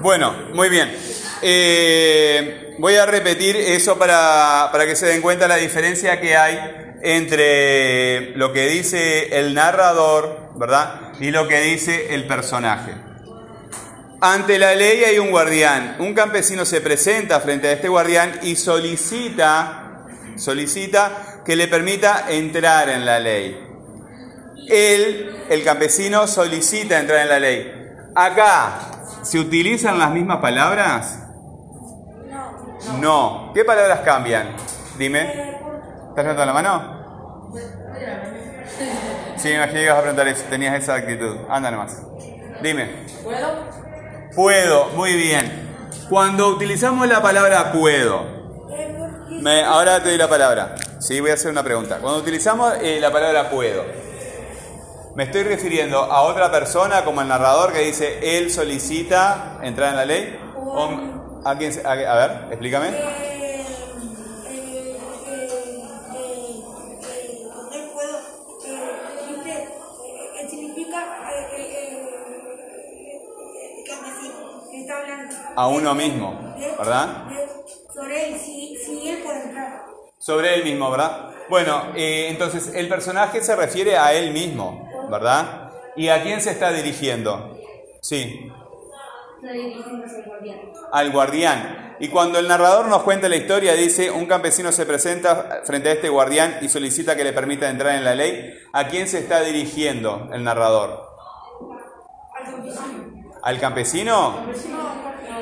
Bueno, muy bien. Eh, voy a repetir eso para, para, que se den cuenta la diferencia que hay entre lo que dice el narrador, ¿verdad? Y lo que dice el personaje. Ante la ley hay un guardián. Un campesino se presenta frente a este guardián y solicita, solicita que le permita entrar en la ley. Él, el campesino, solicita entrar en la ley. Acá, ¿Se utilizan las mismas palabras? No. No. ¿Qué palabras cambian? Dime. ¿Estás levantando la mano? Sí, me imaginé que ibas a preguntar eso. Tenías esa actitud. Anda nomás. Dime. ¿Puedo? Puedo, muy bien. Cuando utilizamos la palabra puedo, me, ahora te doy la palabra. Sí, voy a hacer una pregunta. Cuando utilizamos eh, la palabra puedo, me estoy refiriendo a otra persona como el narrador que dice, él solicita entrar en la ley. ¿A, quién, a, ver, explícame. A uno mismo, ¿verdad? Sobre él, si, si él puede entrar. Sobre él mismo, ¿verdad? Bueno, eh, entonces el personaje se refiere a él mismo. ¿Verdad? ¿Y a quién se está dirigiendo? Sí. al guardián. Y cuando el narrador nos cuenta la historia, dice, un campesino se presenta frente a este guardián y solicita que le permita entrar en la ley, ¿a quién se está dirigiendo el narrador? Al campesino. ¿Al campesino?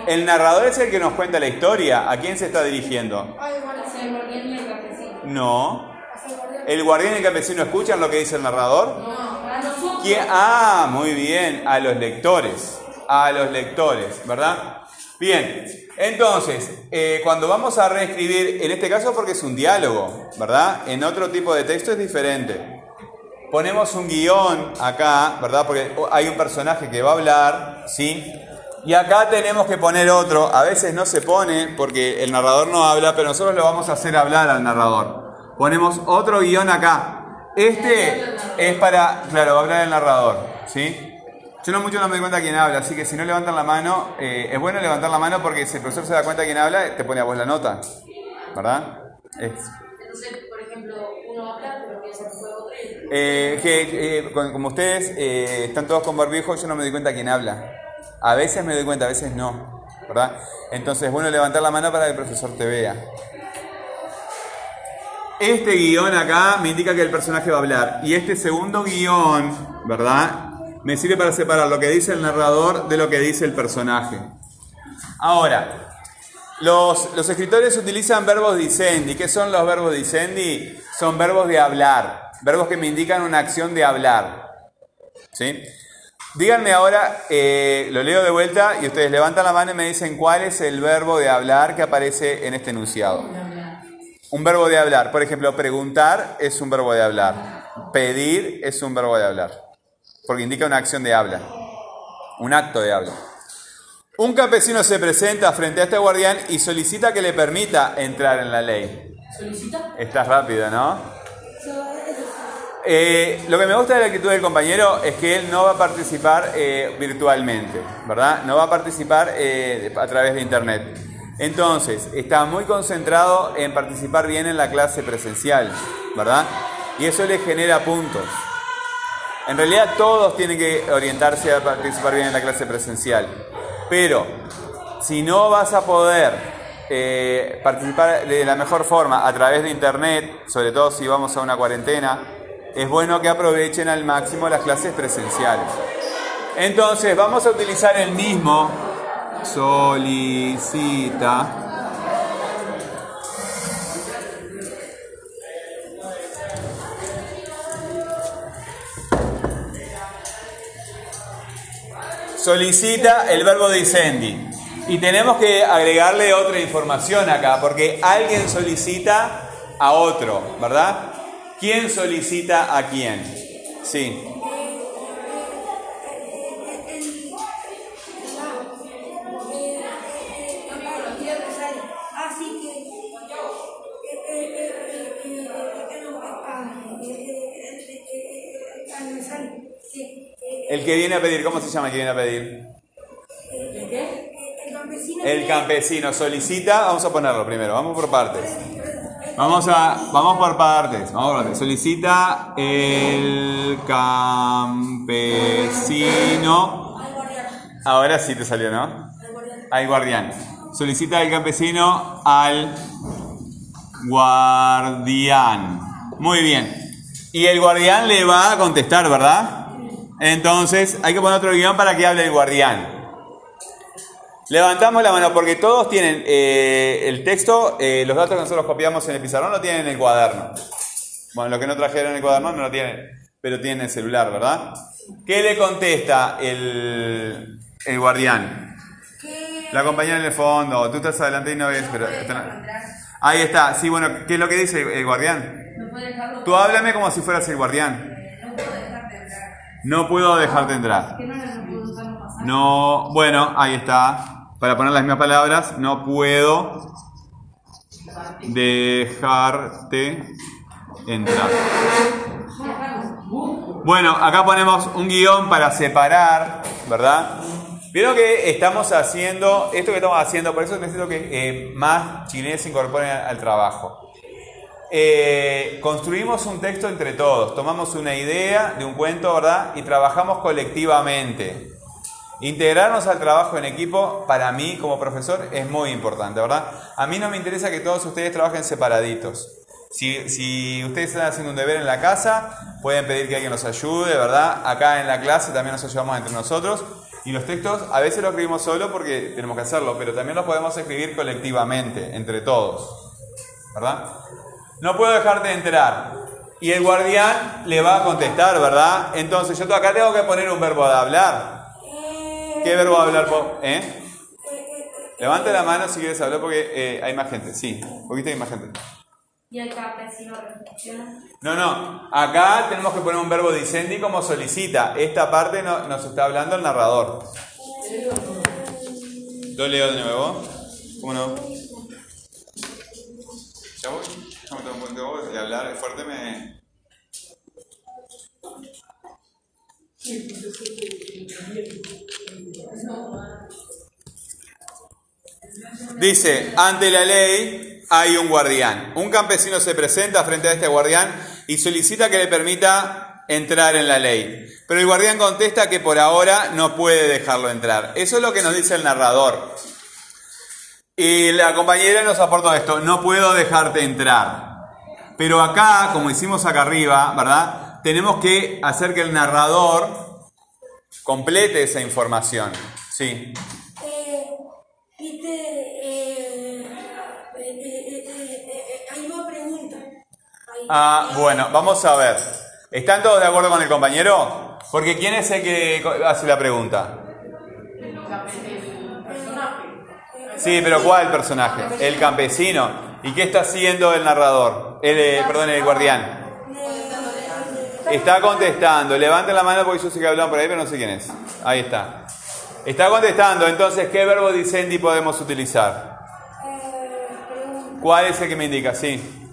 El narrador es el que nos cuenta la historia. ¿A quién se está dirigiendo? No. ¿El guardián y el campesino escuchan lo que dice el narrador? Ah, muy bien, a los lectores, a los lectores, ¿verdad? Bien, entonces, eh, cuando vamos a reescribir, en este caso porque es un diálogo, ¿verdad? En otro tipo de texto es diferente. Ponemos un guion acá, ¿verdad? Porque hay un personaje que va a hablar, ¿sí? Y acá tenemos que poner otro. A veces no se pone porque el narrador no habla, pero nosotros lo vamos a hacer hablar al narrador. Ponemos otro guion acá. Este es para, claro, va a hablar el narrador, ¿sí? Yo no mucho no me doy cuenta quién habla, así que si no levantan la mano, eh, es bueno levantar la mano porque si el profesor se da cuenta quién habla, te pone a vos la nota, ¿verdad? Entonces, por ejemplo, uno habla, pero piensa que fue otro eh, que, eh, como ustedes están todos con barbijo, yo no me doy cuenta quién habla. A veces me doy cuenta, a veces no, ¿verdad? Entonces es bueno levantar la mano para que el profesor te vea. Este guion acá me indica que el personaje va a hablar. Y este segundo guion, ¿verdad? Me sirve para separar lo que dice el narrador de lo que dice el personaje. Ahora, los, escritores utilizan verbos dicendi. ¿Qué son los verbos dicendi? Son verbos de hablar. Verbos que me indican una acción de hablar. ¿Sí? Díganme ahora, eh, lo leo de vuelta y ustedes levantan la mano y me dicen cuál es el verbo de hablar que aparece en este enunciado. Un verbo de hablar. Por ejemplo, preguntar es un verbo de hablar. Pedir es un verbo de hablar. Porque indica una acción de habla. Un acto de habla. Un campesino se presenta frente a este guardián y solicita que le permita entrar en la ley. ¿Solicita? Estás rápido, ¿no? Eh, lo que me gusta de la actitud del compañero es que él no va a participar eh, virtualmente, ¿verdad? No va a participar eh, a través de internet. Entonces, está muy concentrado en participar bien en la clase presencial, ¿verdad? Y eso le genera puntos. En realidad todos tienen que orientarse a participar bien en la clase presencial. Pero si no vas a poder eh, participar de la mejor forma a través de internet, sobre todo si vamos a una cuarentena, es bueno que aprovechen al máximo las clases presenciales. Entonces vamos a utilizar el mismo solicita solicita el verbo dicendi. Y tenemos que agregarle otra información acá, porque alguien solicita a otro, ¿verdad? ¿Quién solicita a quién? Sí. El que viene a pedir, ¿cómo se llama el que viene a pedir? qué? El campesino. El campesino solicita, vamos a ponerlo primero, vamos por partes. Vamos a, vamos por partes, vamos por partes. Solicita el campesino. Al guardián. Ahora sí te salió, ¿no? Al guardián. Al guardián. Solicita el campesino al guardián. Muy bien. Y el guardián le va a contestar, ¿verdad? Entonces hay que poner otro guion para que hable el guardián. Levantamos la mano porque todos tienen eh, el texto, eh, los datos que nosotros copiamos en el pizarrón lo tienen en el cuaderno. Bueno, lo que no trajeron en el cuaderno no lo tienen, pero tienen el celular, ¿verdad? ¿Qué le contesta el, el guardián? ¿Qué? La compañera en el fondo, tú estás adelante y no ves, pero... Ahí está, sí, bueno, ¿qué es lo que dice el guardián? No puede dejarlo. Tú háblame como si fueras el guardián. No puedo dejarte entrar. no bueno, ahí está. Para poner las mismas palabras, no puedo dejarte entrar. Bueno, acá ponemos un guion para separar, ¿verdad? Vieron que estamos haciendo, esto que estamos haciendo, por eso necesito que eh, más chilenos se incorporen al trabajo. Eh, construimos un texto entre todos, tomamos una idea de un cuento, ¿verdad? Y trabajamos colectivamente. Integrarnos al trabajo en equipo, para mí como profesor, es muy importante, ¿verdad? A mí no me interesa que todos ustedes trabajen separaditos. Si, si ustedes están haciendo un deber en la casa, pueden pedir que alguien los ayude, ¿verdad? Acá en la clase también nos ayudamos entre nosotros. Y los textos a veces los escribimos solo porque tenemos que hacerlo, pero también los podemos escribir colectivamente, entre todos, ¿verdad? No puedo dejarte de enterar. Y el guardián le va a contestar, ¿verdad? Entonces yo acá tengo que poner un verbo de hablar. ¿Qué verbo hablar? ¿Eh? Levante la mano si quieres hablar porque eh, hay más gente. Sí, un poquito hay más gente. Y el campesino reflexiona. No, no. Acá tenemos que poner un verbo dicendi como solicita. Esta parte no- nos está hablando el narrador. Lo leo de nuevo. ¿Cómo no? Ya voy. De hablar fuerte me. Dice, ante la ley hay un guardián. Un campesino se presenta frente a este guardián y solicita que le permita entrar en la ley. Pero el guardián contesta que por ahora no puede dejarlo entrar. Eso es lo que nos dice el narrador. Y la compañera nos aporta esto, no puedo dejarte entrar. Pero acá, como hicimos acá arriba, ¿verdad? Tenemos que hacer que el narrador complete esa información. Sí. eh, eh, eh, eh, hay una pregunta. Ah, bueno, vamos a ver. ¿Están todos de acuerdo con el compañero? Porque ¿quién es el que hace la pregunta? Sí, pero ¿cuál personaje? El campesino. ¿Y qué está haciendo el narrador? El, eh, perdón, el guardián. Está contestando. Levanten la mano porque yo sé que hablan por ahí, pero no sé quién es. Ahí está. Está contestando. Entonces, ¿qué verbo dicendi podemos utilizar? ¿Cuál es el que me indica? Sí.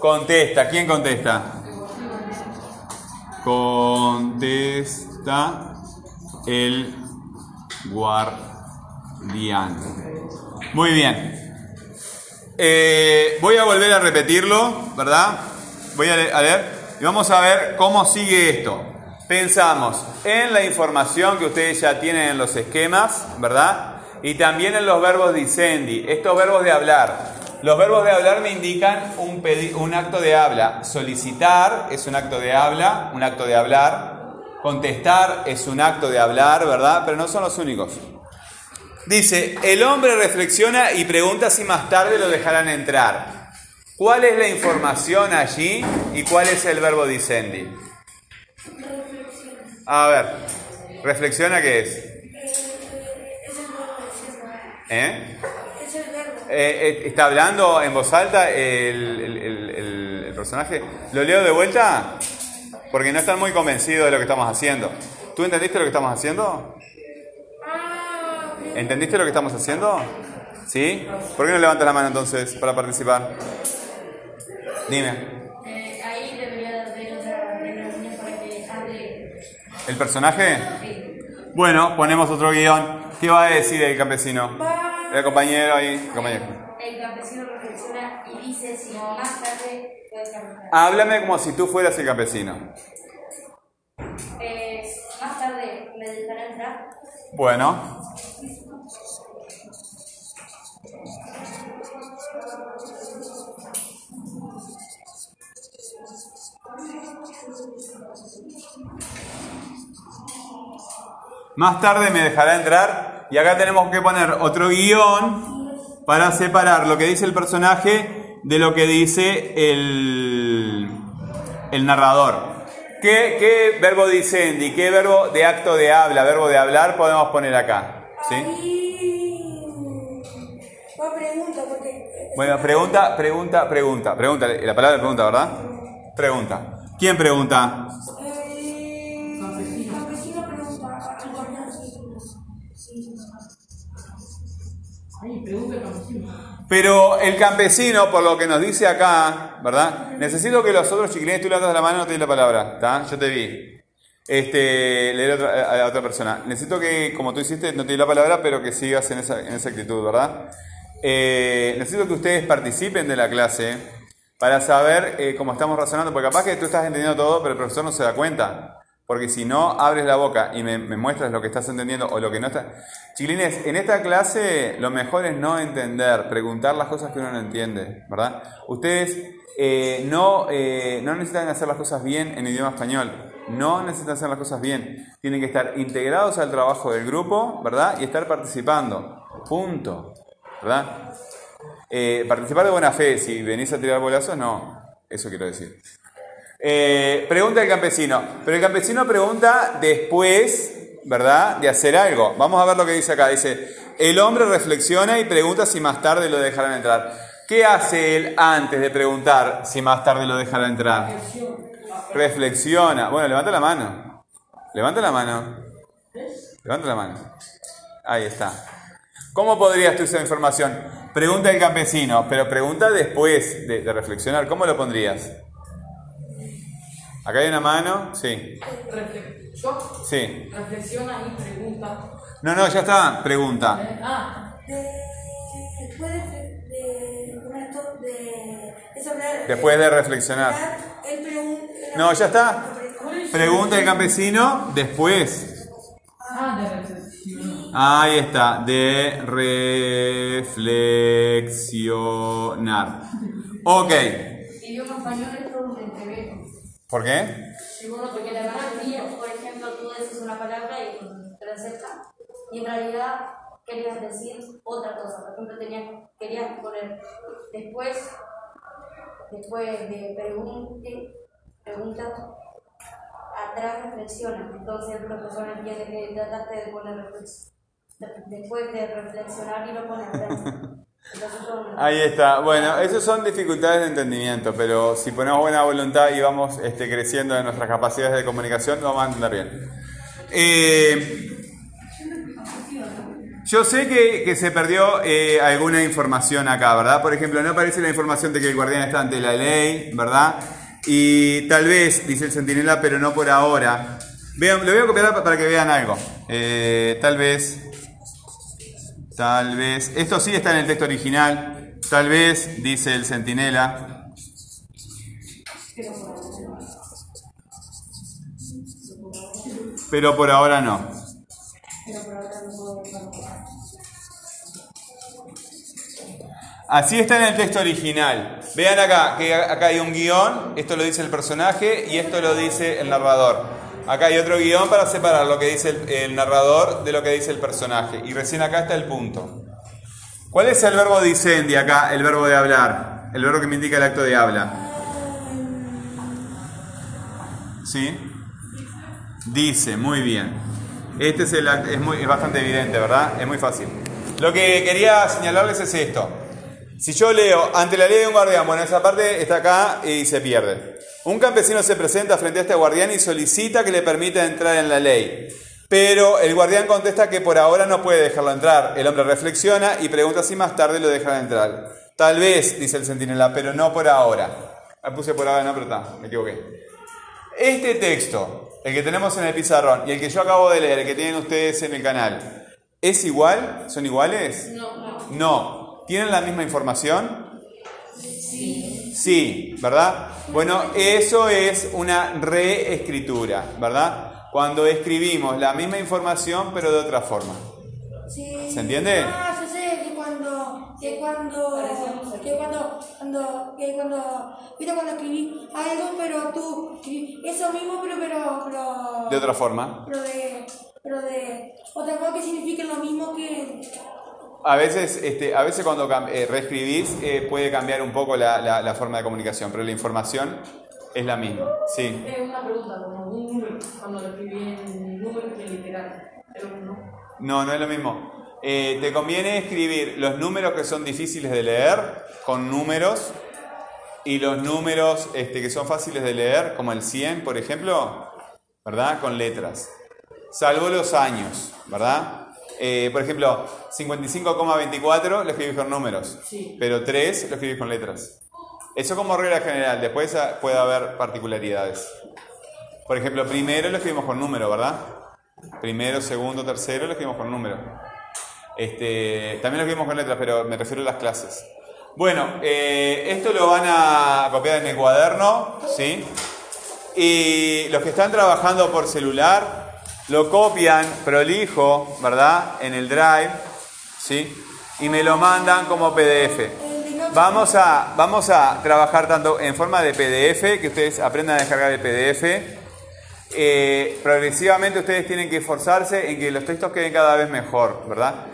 Contesta. ¿Quién contesta? Contesta el guardián. Muy bien. Eh, voy a volver a repetirlo, ¿verdad? Voy a le- a leer y vamos a ver cómo sigue esto. Pensamos en la información que ustedes ya tienen en los esquemas, ¿verdad? Y también en los verbos dicendi, estos verbos de hablar. Los verbos de hablar me indican un, un acto de habla. Solicitar es un acto de habla, un acto de hablar. Contestar es un acto de hablar, ¿verdad? Pero no son los únicos. Dice, el hombre reflexiona y pregunta si más tarde lo dejarán entrar. ¿Cuál es la información allí y cuál es el verbo dicendi? A ver, reflexiona qué es. Eh. ¿Eh? Eh, ¿Está hablando en voz alta el- el personaje? ¿Lo leo de vuelta? Porque no están muy convencidos de lo que estamos haciendo. ¿Tú entendiste lo que estamos haciendo? ¿Entendiste lo que estamos haciendo? ¿Sí? ¿Por qué no levantas la mano entonces para participar? Dime. Eh, ahí debería para que hable. ¿El personaje? Bueno, ponemos otro guion. ¿Qué va a decir el campesino? El compañero ahí. compañero. El campesino reflexiona y dice si más tarde puede caminar. Háblame como si tú fueras el campesino. Eh, más tarde me dejará entrar. Bueno. Más tarde me dejará entrar y acá tenemos que poner otro guion para separar lo que dice el personaje de lo que dice el, el narrador. ¿Qué, ¿Qué verbo dice Andy? ¿Qué verbo de acto de habla, verbo de hablar podemos poner acá? ¿Sí? Pregunta porque Bueno, pregunta, pregunta, pregunta. Pregunta, la palabra pregunta, ¿verdad? Pregunta. ¿Quién pregunta? campesino pregunta. Pero el campesino, por lo que nos dice acá, ¿verdad? Necesito que los otros chiquilines, tú levantas la mano, no te di la palabra, ¿está? Yo te vi. Este, leer a otra- otra persona. Necesito que, como tú hiciste, no te di la palabra, pero que sigas en esa, en esa actitud, ¿verdad? Eh, necesito que ustedes participen de la clase para saber eh, cómo estamos razonando, porque capaz que tú estás entendiendo todo, pero el profesor no se da cuenta. Porque si no abres la boca y me, muestras lo que estás entendiendo o lo que no estás... Chiquilines, en esta clase lo mejor es no entender, preguntar las cosas que uno no entiende, ¿verdad? Ustedes eh, no, no necesitan hacer las cosas bien en idioma español, no necesitan hacer las cosas bien. Tienen que estar integrados al trabajo del grupo, ¿verdad? Y estar participando. Punto. ¿Verdad? Eh, participar de buena fe, si venís a tirar bolazos, no. Eso quiero decir. Eh, pregunta el campesino. Pero el campesino pregunta después, ¿verdad? De hacer algo. Vamos a ver lo que dice acá. Dice, el hombre reflexiona y pregunta si más tarde lo dejarán entrar. ¿Qué hace él antes de preguntar si más tarde lo dejarán entrar? Reflexiona. Bueno, levanta la mano. Levanta la mano. Levanta la mano. Ahí está. ¿Cómo podrías tú esa información? Pregunta el campesino, pero pregunta después de, de reflexionar. ¿Cómo lo pondrías? Acá hay una mano. Sí. Sí. Reflexiona y pregunta. No, no, ya está. Pregunta. Eh, Ah, de después de Después de reflexionar. No, ya está. Pregunta el campesino después. Ah, reflexión. Ahí está. De reflexionar. Ok. Idioma español es todo. ¿Por qué? Seguro porque la mayoría, por ejemplo, tú dices una palabra y te acerca y en realidad querías decir otra cosa. Por ejemplo, tenías, querías poner después, después de pregunte, pregunta, atrás reflexiona. Entonces el profesor entiende que trataste de poner reflex- de- después de reflexionar y lo Ahí está. Bueno, esas son dificultades de entendimiento, pero si ponemos buena voluntad y vamos este, creciendo en nuestras capacidades de comunicación, lo vamos a entender bien. Eh, yo sé que, que se perdió eh, alguna información acá, ¿verdad? Por ejemplo, no aparece la información de que el guardián está ante la ley, ¿verdad? Y tal vez, dice el centinela, pero no por ahora. Vean, lo voy a copiar para que vean algo. Eh, tal vez, tal vez, esto sí está en el texto original. Tal vez, dice el centinela. Pero por ahora no. Así está en el texto original. Vean acá, que acá hay un guion, esto lo dice el personaje y esto lo dice el narrador. Acá hay otro guion para separar lo que dice el, narrador de lo que dice el personaje. Y recién acá está el punto. ¿Cuál es el verbo dicendi acá, el verbo de hablar? El verbo que me indica el acto de habla. ¿Sí? Dice, muy bien. Este es, el, es, es bastante evidente, ¿verdad? Es muy fácil. Lo que quería señalarles es esto. Si yo leo, ante la ley de un guardián, bueno, esa parte está acá y se pierde. Un campesino se presenta frente a este guardián y solicita que le permita entrar en la ley. Pero el guardián contesta que por ahora no puede dejarlo entrar. El hombre reflexiona y pregunta si más tarde lo dejará entrar. Tal vez, dice el centinela, pero no por ahora. Ah, puse por ahora, no, pero está, me equivoqué. Este texto, el que tenemos en el pizarrón y el que yo acabo de leer, el que tienen ustedes en el canal, ¿Es igual? ¿Son iguales? No, no. No. ¿Tienen la misma información? Sí. Sí, ¿verdad? Bueno, eso es una reescritura, ¿verdad? Cuando escribimos la misma información pero de otra forma. Sí. ¿Se entiende? Ah, yo sé que cuando, que cuando, que cuando, cuando, que cuando, viste cuando escribí algo, pero tú, escribí eso mismo, pero, pero, pero, De otra forma. pero de, pero de, otra cosa que significa lo mismo A veces, este, a veces cuando eh, reescribís eh, puede cambiar un poco la, la- la forma de comunicación, pero la información es la misma. Sí. Es una pregunta, como un número, cuando lo escribí en número que literal. Pero no. No, no es lo mismo. Eh, te conviene escribir los números que son difíciles de leer con números y los números este, que son fáciles de leer, como el 100, por ejemplo, ¿verdad? Con letras. Salvo los años, ¿verdad? Eh, por ejemplo, 55,24 lo escribís con números, Sí. pero 3 lo escribís con letras. Eso como regla general, después puede haber particularidades. Por ejemplo, primero lo escribimos con número, ¿verdad? Primero, segundo, tercero lo escribimos con número. Este, también lo escribimos con letras, pero me refiero a las clases. Bueno, eh, esto lo van a copiar en el cuaderno, ¿sí? Y los que están trabajando por celular lo copian prolijo, ¿verdad? En el Drive, ¿sí? Y me lo mandan como PDF. Vamos a, vamos a trabajar tanto en forma de PDF, que ustedes aprendan a descargar el PDF. Eh, progresivamente ustedes tienen que esforzarse en que los textos queden cada vez mejor, ¿verdad?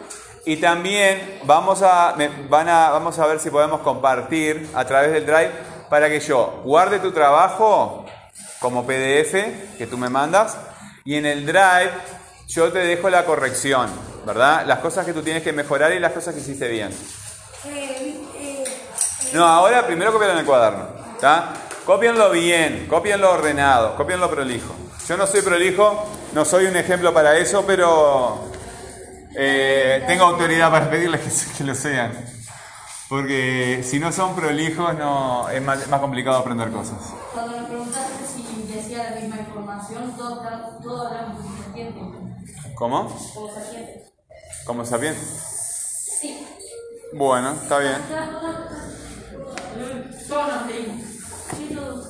Y también vamos a, van a, vamos a ver si podemos compartir a través del Drive para que yo guarde tu trabajo como PDF que tú me mandas y en el Drive yo te dejo la corrección, ¿verdad? Las cosas que tú tienes que mejorar y las cosas que hiciste bien. No, ahora primero copian el cuaderno. ¿Está? Copienlo bien, copienlo ordenado, copienlo prolijo. Yo no soy prolijo, no soy un ejemplo para eso, pero eh, tengo autoridad para pedirles que, que lo sean. Porque si no son prolijos, no, es más, complicado aprender cosas. Cuando me preguntaste la misma información todos, todos hablamos como sapientes. ¿Cómo? Como sapientes. ¿Como sapientes? Sí. Bueno, está bien. Todos nos leímos. Sí, todos.